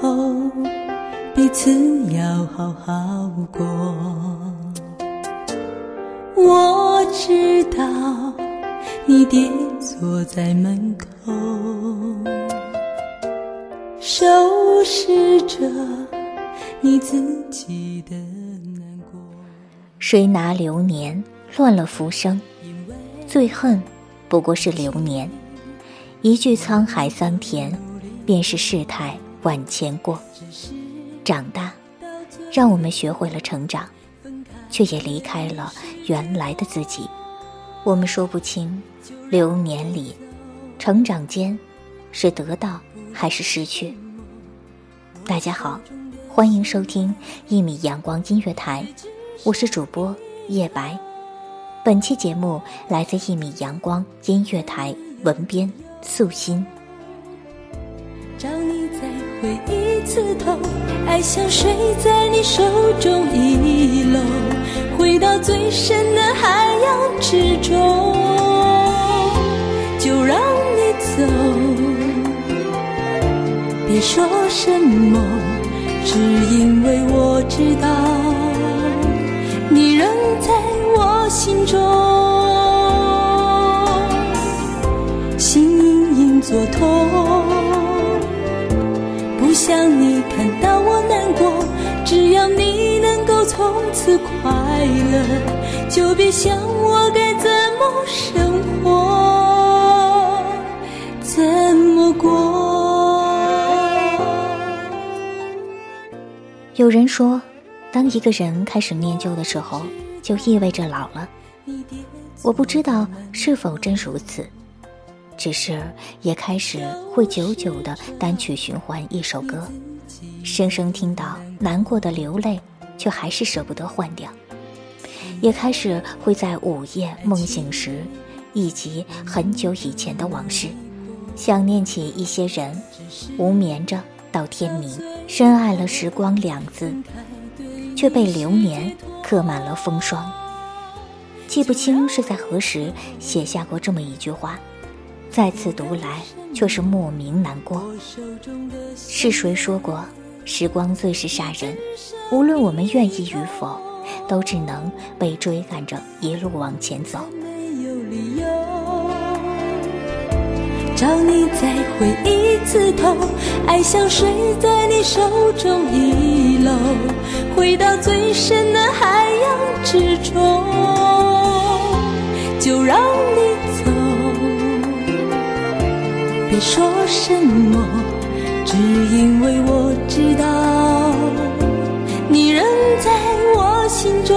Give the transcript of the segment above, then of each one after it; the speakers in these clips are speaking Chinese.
后彼此要好好过。我知道你跌坐在门口，收拾着你自己的难过。谁拿流年乱了浮生？最恨不过是流年。一句沧海桑田，便是世态万千过。长大，让我们学会了成长，却也离开了原来的自己。我们说不清，流年里，成长间，是得到还是失去。大家好，欢迎收听一米阳光音乐台。我是主播叶白，本期节目来自一米阳光音乐台文编素心。回一次头，爱像水在你手中遗漏，回到最深的海洋之中，就让你走，别说什么，只因为我知道。你仍在我心中，心隐隐作痛，只要你能够从此快乐，就别想我该怎么生活，怎么过。有人说，当一个人开始念旧的时候，就意味着老了。我不知道是否真如此，只是也开始会久久的单曲循环一首歌，声声听到难过的流泪，却还是舍不得换掉。也开始会在午夜梦醒时，忆及很久以前的往事，想念起一些人，无眠着到天明，深爱了时光两字，却被流年刻满了风霜。记不清是在何时写下过这么一句话，再次读来却是莫名难过。是谁说过，时光最是杀人？无论我们愿意与否，都只能被追赶着一路往前走。找你再回一次头，爱像水在你手中遗漏，回到最深的海洋之中，就让你别说什么，只因为我知道你仍在我心中。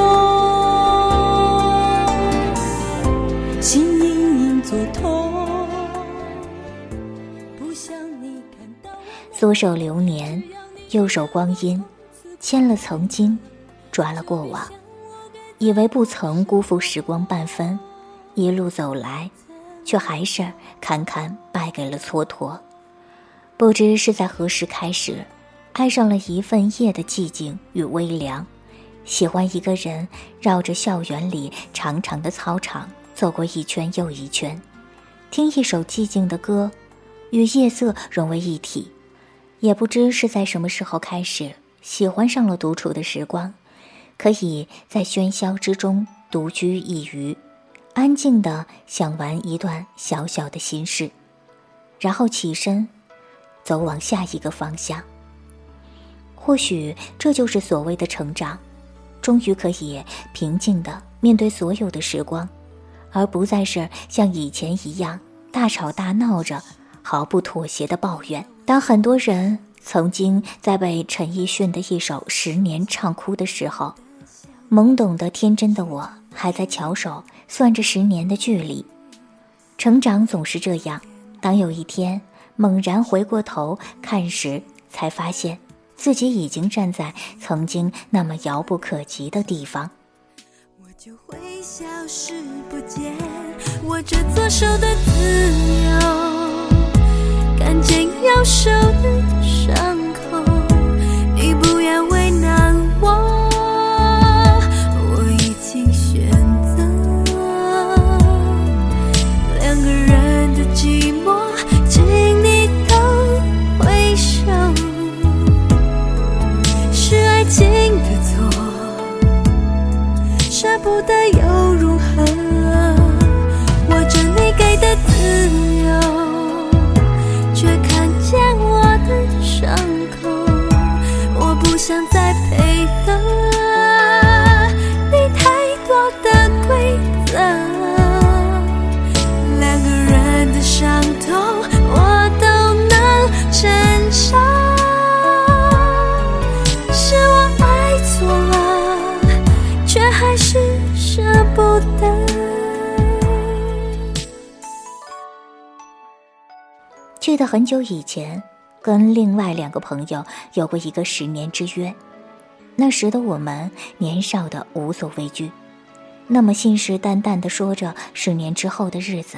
心隐隐作痛，不想你看到。左手流年，右手光阴，牵了曾经，抓了过往，以为不曾辜负时光半分，一路走来，却还是堪堪败给了蹉跎。不知是在何时开始，爱上了一份夜的寂静与微凉，喜欢一个人绕着校园里长长的操场走过一圈又一圈，听一首寂静的歌，与夜色融为一体。也不知是在什么时候开始喜欢上了独处的时光，可以在喧嚣之中独居一隅，安静的想完一段小小的心事，然后起身，走往下一个方向。或许这就是所谓的成长，终于可以平静的面对所有的时光，而不再是像以前一样大吵大闹着。毫不妥协的抱怨。当很多人曾经在被陈奕迅的一首《十年》唱哭的时候，懵懂的天真的我还在巧手算着十年的距离。成长总是这样，当有一天猛然回过头看时，才发现自己已经站在曾经那么遥不可及的地方。我就会消失不见，握着左手的自由。看见右手舍不得又如何？握着你给的自记得很久以前。跟另外两个朋友有过一个十年之约，那时的我们年少的无所畏惧，那么信誓旦旦的说着十年之后的日子，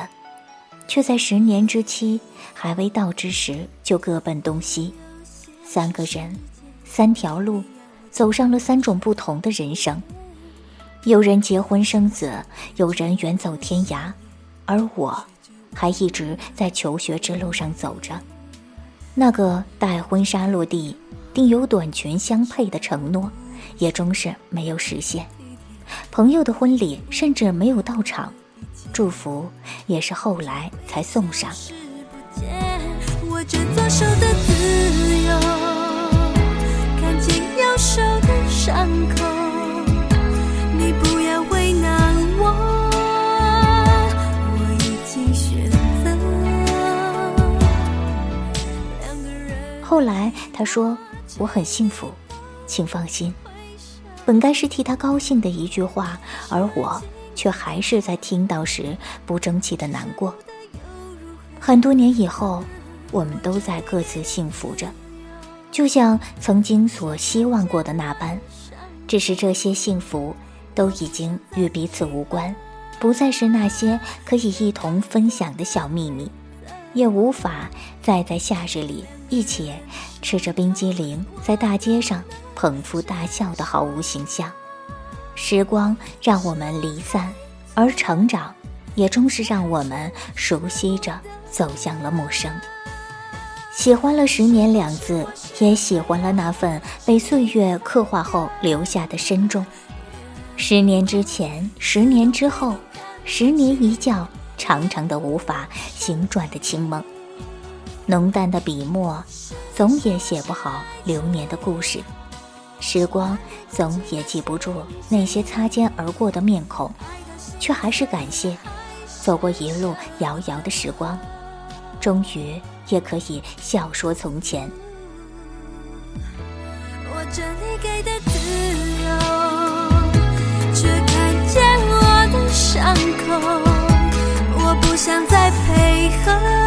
却在十年之期还未到之时就各奔东西，三个人，三条路，走上了三种不同的人生，有人结婚生子，有人远走天涯，而我，还一直在求学之路上走着。那个待婚纱落地，定有短裙相配的承诺，也终是没有实现。朋友的婚礼甚至没有到场，祝福也是后来才送上。的自由，看紧右手的伤口后来他说：“我很幸福，请放心。”本该是替他高兴的一句话，而我却还是在听到时不争气的难过。很多年以后，我们都在各自幸福着，就像曾经所希望过的那般。只是这些幸福都已经与彼此无关，不再是那些可以一同分享的小秘密，也无法再在夏日里。一起吃着冰激凌，在大街上捧腹大笑的毫无形象。时光让我们离散，而成长，也终是让我们熟悉着走向了陌生。喜欢了十年两字，也喜欢了那份被岁月刻画后留下的深重。十年之前，十年之后，十年一觉，长长的无法行转的清梦。浓淡的笔墨，总也写不好流年的故事；时光总也记不住那些擦肩而过的面孔，却还是感谢走过一路遥遥的时光，终于也可以笑说从前。握着你给的自由，却看见我的伤口，我不想再配合。